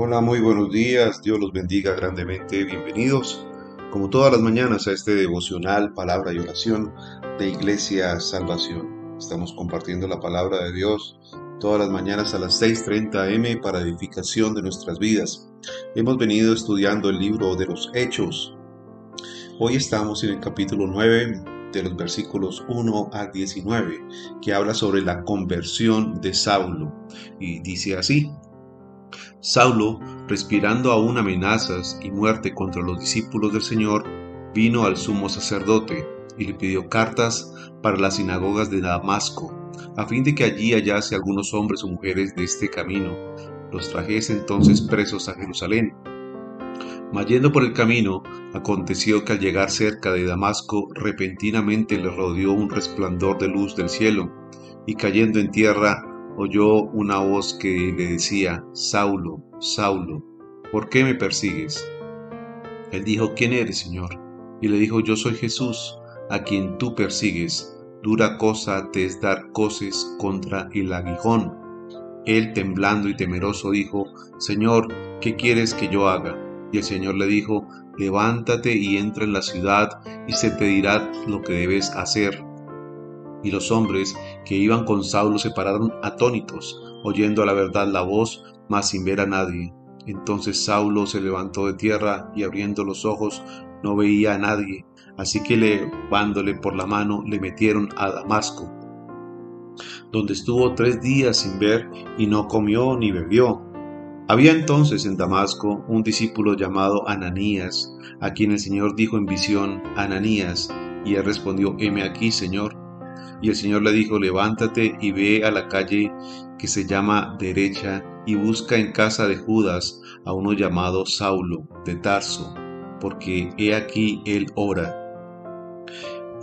Hola, muy buenos días, Dios los bendiga grandemente, bienvenidos como todas las mañanas a este devocional, palabra y oración de Iglesia Salvación. Estamos compartiendo la palabra de Dios todas las mañanas a las 6.30 am para edificación de nuestras vidas. Hemos venido estudiando el libro de los Hechos. Hoy estamos en el capítulo 9 de los versículos 1 a 19, que habla sobre la conversión de Saulo. Y dice así, Saulo, respirando aún amenazas y muerte contra los discípulos del Señor, vino al sumo sacerdote y le pidió cartas para las sinagogas de Damasco, a fin de que allí hallase algunos hombres o mujeres de este camino. Los trajese entonces presos a Jerusalén. Mayendo por el camino, aconteció que al llegar cerca de Damasco, repentinamente le rodeó un resplandor de luz del cielo, y cayendo en tierra, oyó una voz que le decía, Saulo, Saulo, ¿por qué me persigues? Él dijo, ¿quién eres, Señor? Y le dijo, yo soy Jesús, a quien tú persigues. Dura cosa te es dar coces contra el aguijón. Él, temblando y temeroso, dijo, Señor, ¿qué quieres que yo haga? Y el Señor le dijo, levántate y entra en la ciudad y se te dirá lo que debes hacer. Y los hombres que iban con Saulo se pararon atónitos, oyendo a la verdad la voz, mas sin ver a nadie. Entonces Saulo se levantó de tierra y abriendo los ojos no veía a nadie, así que levándole por la mano le metieron a Damasco, donde estuvo tres días sin ver y no comió ni bebió. Había entonces en Damasco un discípulo llamado Ananías, a quien el Señor dijo en visión, Ananías, y él respondió, heme aquí, Señor. Y el Señor le dijo, levántate y ve a la calle que se llama derecha y busca en casa de Judas a uno llamado Saulo de Tarso, porque he aquí él ora.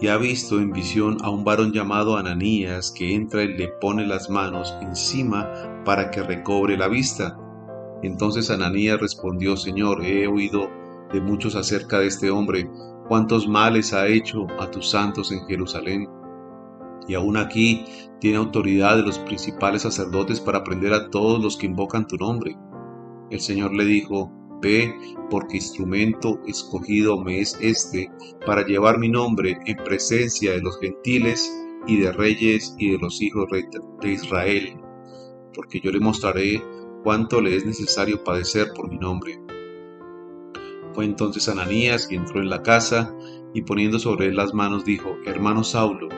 Y ha visto en visión a un varón llamado Ananías que entra y le pone las manos encima para que recobre la vista. Entonces Ananías respondió, Señor, he oído de muchos acerca de este hombre, cuántos males ha hecho a tus santos en Jerusalén y aún aquí tiene autoridad de los principales sacerdotes para prender a todos los que invocan tu nombre. El Señor le dijo, Ve, porque instrumento escogido me es este para llevar mi nombre en presencia de los gentiles y de reyes y de los hijos de Israel, porque yo le mostraré cuánto le es necesario padecer por mi nombre. Fue entonces Ananías que entró en la casa y poniendo sobre él las manos dijo, Hermano Saulo,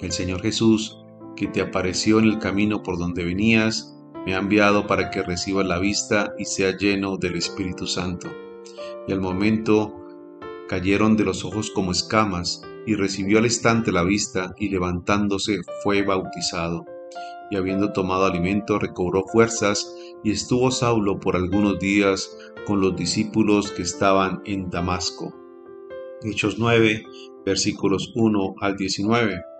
el Señor Jesús, que te apareció en el camino por donde venías, me ha enviado para que reciba la vista y sea lleno del Espíritu Santo. Y al momento cayeron de los ojos como escamas, y recibió al instante la vista, y levantándose fue bautizado. Y habiendo tomado alimento, recobró fuerzas, y estuvo Saulo por algunos días con los discípulos que estaban en Damasco. Hechos 9, versículos 1 al 19.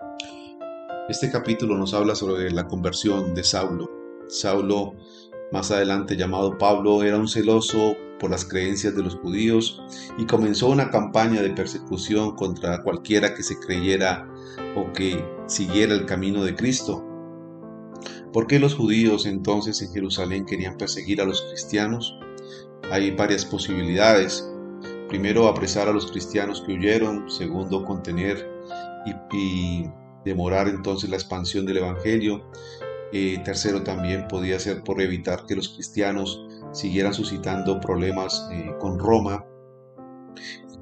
Este capítulo nos habla sobre la conversión de Saulo. Saulo, más adelante llamado Pablo, era un celoso por las creencias de los judíos y comenzó una campaña de persecución contra cualquiera que se creyera o que siguiera el camino de Cristo. ¿Por qué los judíos entonces en Jerusalén querían perseguir a los cristianos? Hay varias posibilidades. Primero, apresar a los cristianos que huyeron. Segundo, contener y, demorar entonces la expansión del Evangelio. Eh, tercero, también podía ser por evitar que los cristianos siguieran suscitando problemas eh, con Roma.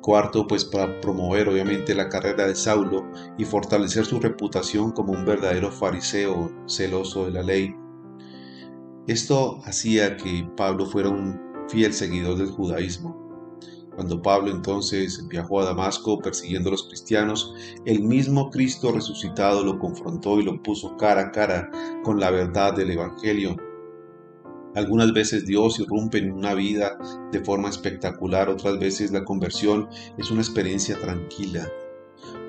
Cuarto, pues para promover obviamente la carrera de Saulo y fortalecer su reputación como un verdadero fariseo celoso de la ley. Esto hacía que Pablo fuera un fiel seguidor del judaísmo. Cuando Pablo entonces viajó a Damasco persiguiendo a los cristianos, el mismo Cristo resucitado lo confrontó y lo puso cara a cara con la verdad del Evangelio. Algunas veces Dios irrumpe en una vida de forma espectacular, otras veces la conversión es una experiencia tranquila.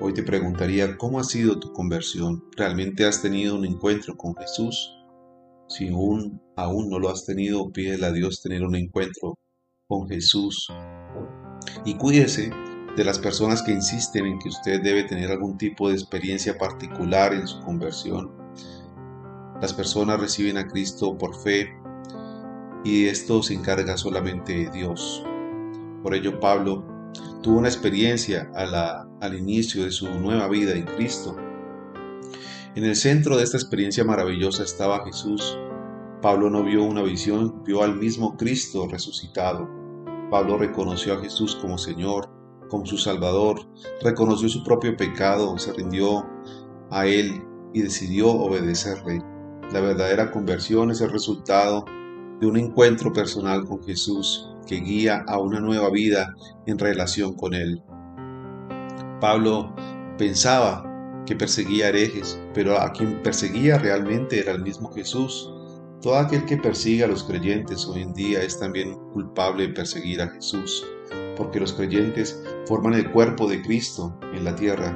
Hoy te preguntaría, ¿cómo ha sido tu conversión? ¿Realmente has tenido un encuentro con Jesús? Si aún, aún no lo has tenido, pídele a Dios tener un encuentro con Jesús. Y cuídese de las personas que insisten en que usted debe tener algún tipo de experiencia particular en su conversión. Las personas reciben a Cristo por fe, y esto se encarga solamente Dios. Por ello Pablo tuvo una experiencia al inicio de su nueva vida en Cristo. En el centro de esta experiencia maravillosa estaba Jesús. Pablo no vio una visión, vio al mismo Cristo resucitado. Pablo reconoció a Jesús como Señor, como su Salvador, reconoció su propio pecado, se rindió a Él y decidió obedecerle. La verdadera conversión es el resultado de un encuentro personal con Jesús que guía a una nueva vida en relación con Él. Pablo pensaba que perseguía herejes, pero a quien perseguía realmente era el mismo Jesús. Todo aquel que persigue a los creyentes hoy en día es también culpable de perseguir a Jesús, porque los creyentes forman el cuerpo de Cristo en la tierra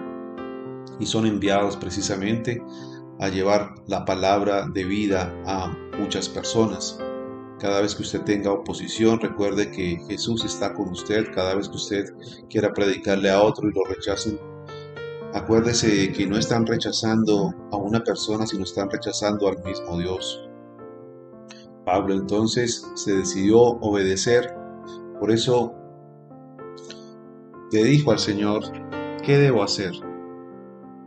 y son enviados precisamente a llevar la palabra de vida a muchas personas. Cada vez que usted tenga oposición, recuerde que Jesús está con usted. Cada vez que usted quiera predicarle a otro y lo rechacen, acuérdese que no están rechazando a una persona, sino están rechazando al mismo Dios. Pablo entonces se decidió obedecer. Por eso le dijo al Señor, ¿qué debo hacer?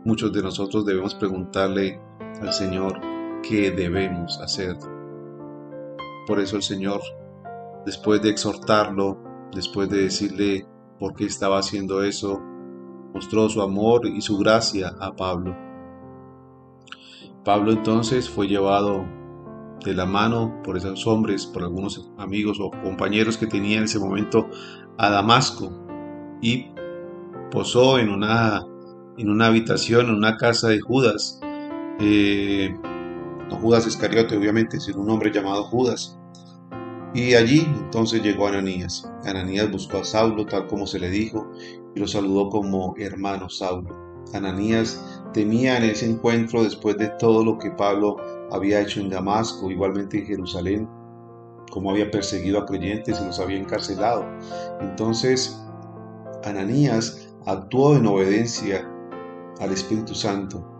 Muchos de nosotros debemos preguntarle al Señor, ¿qué debemos hacer? Por eso el Señor, después de exhortarlo, después de decirle por qué estaba haciendo eso, mostró su amor y su gracia a Pablo. Pablo entonces fue llevado de la mano por esos hombres, por algunos amigos o compañeros que tenía en ese momento a Damasco y posó en una, en una habitación, en una casa de Judas. Eh, Judas Iscariote, obviamente, sino un hombre llamado Judas. Y allí entonces llegó Ananías. Ananías buscó a Saulo tal como se le dijo y lo saludó como hermano Saulo. Ananías temía en ese encuentro después de todo lo que Pablo había hecho en Damasco, igualmente en Jerusalén, como había perseguido a creyentes y los había encarcelado. Entonces, Ananías actuó en obediencia al Espíritu Santo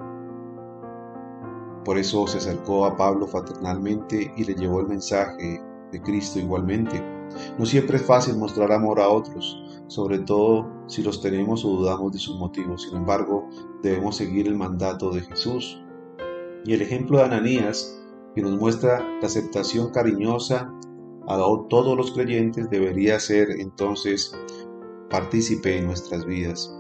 por eso se acercó a Pablo fraternalmente y le llevó el mensaje de Cristo igualmente. No siempre es fácil mostrar amor a otros, sobre todo si los tenemos o dudamos de sus motivos. Sin embargo, debemos seguir el mandato de Jesús. Y el ejemplo de Ananías, que nos muestra la aceptación cariñosa a todos los creyentes, debería ser entonces partícipe en nuestras vidas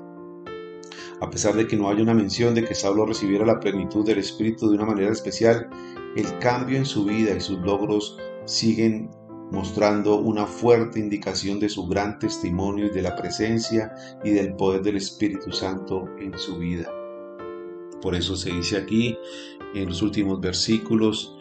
a pesar de que no haya una mención de que Saulo recibiera la plenitud del Espíritu de una manera especial, el cambio en su vida y sus logros siguen mostrando una fuerte indicación de su gran testimonio y de la presencia y del poder del Espíritu Santo en su vida. Por eso se dice aquí en los últimos versículos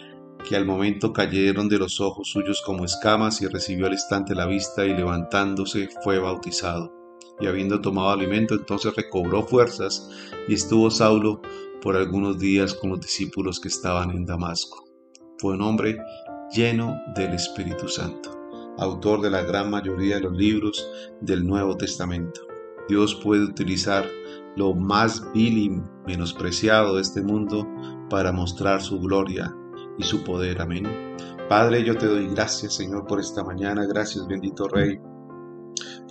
que al momento cayeron de los ojos suyos como escamas y recibió al instante la vista y levantándose fue bautizado y habiendo tomado alimento, entonces recobró fuerzas y estuvo Saulo por algunos días con los discípulos que estaban en Damasco. Fue un hombre lleno del Espíritu Santo, autor de la gran mayoría de los libros del Nuevo Testamento. Dios puede utilizar lo más vil y menospreciado de este mundo para mostrar su gloria y su poder. Amén. Padre, yo te doy gracias, Señor, por esta mañana. Gracias, bendito Rey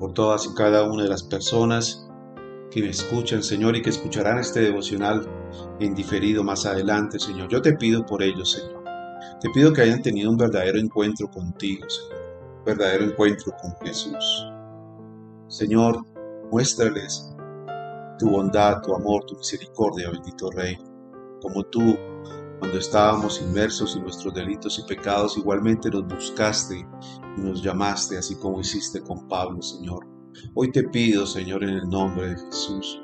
por todas y cada una de las personas que me escuchan, Señor, y que escucharán este devocional en diferido más adelante, Señor. Yo te pido por ellos, Señor. Te pido que hayan tenido un verdadero encuentro contigo, Señor. Un verdadero encuentro con Jesús. Señor, muéstrales tu bondad, tu amor, tu misericordia, bendito Rey. Como tú cuando estábamos inmersos en nuestros delitos y pecados, igualmente nos buscaste y nos llamaste, así como hiciste con Pablo, Señor. Hoy te pido, Señor, en el nombre de Jesús,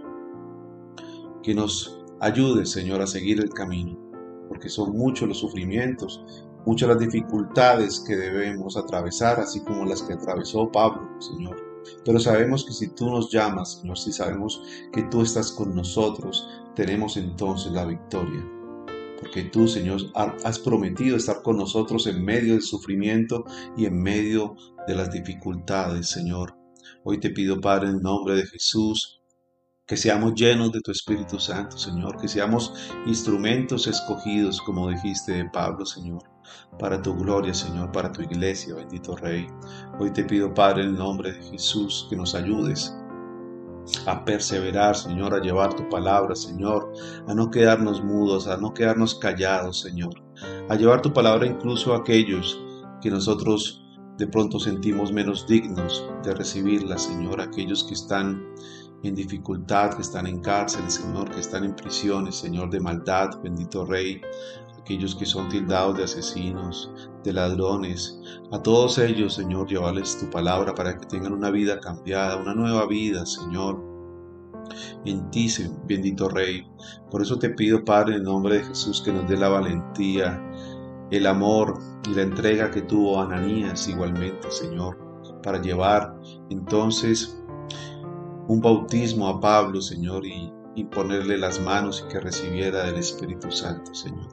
que nos ayudes, Señor, a seguir el camino, porque son muchos los sufrimientos, muchas las dificultades que debemos atravesar, así como las que atravesó Pablo, Señor. Pero sabemos que si tú nos llamas, Señor, si sabemos que tú estás con nosotros, tenemos entonces la victoria porque tú, Señor, has prometido estar con nosotros en medio del sufrimiento y en medio de las dificultades, Señor. Hoy te pido, Padre, en nombre de Jesús, Que seamos llenos de tu Espíritu Santo, Señor. Que seamos instrumentos escogidos, como dijiste de Pablo, Señor. Para tu gloria, Señor, para tu iglesia, bendito Rey. Hoy te pido, Padre, en el nombre de Jesús, que nos ayudes a perseverar, Señor, a llevar tu palabra, Señor, a no quedarnos mudos, a no quedarnos callados, Señor, a llevar tu palabra incluso a aquellos que nosotros de pronto sentimos menos dignos de recibirla, Señor, aquellos que están en dificultad, que están en cárceles, Señor, que están en prisiones, Señor, de maldad, bendito Rey, aquellos que son tildados de asesinos, de ladrones, a todos ellos, Señor, llevarles tu palabra para que tengan una vida cambiada, una nueva vida, Señor. En ti, bendito Rey. Por eso te pido, Padre, en el nombre de Jesús, que nos dé la valentía, el amor y la entrega que tuvo Ananías igualmente, Señor, para llevar entonces un bautismo a Pablo, Señor, y imponerle las manos y que recibiera del Espíritu Santo, Señor.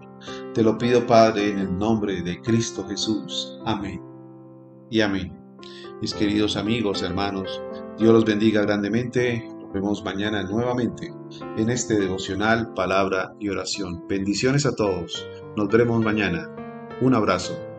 Te lo pido, Padre, en el nombre de Cristo Jesús. Amén. Y amén. Mis queridos amigos, hermanos, Dios los bendiga grandemente. Nos vemos mañana nuevamente en este devocional, palabra y oración. Bendiciones a todos. Nos veremos mañana. Un abrazo.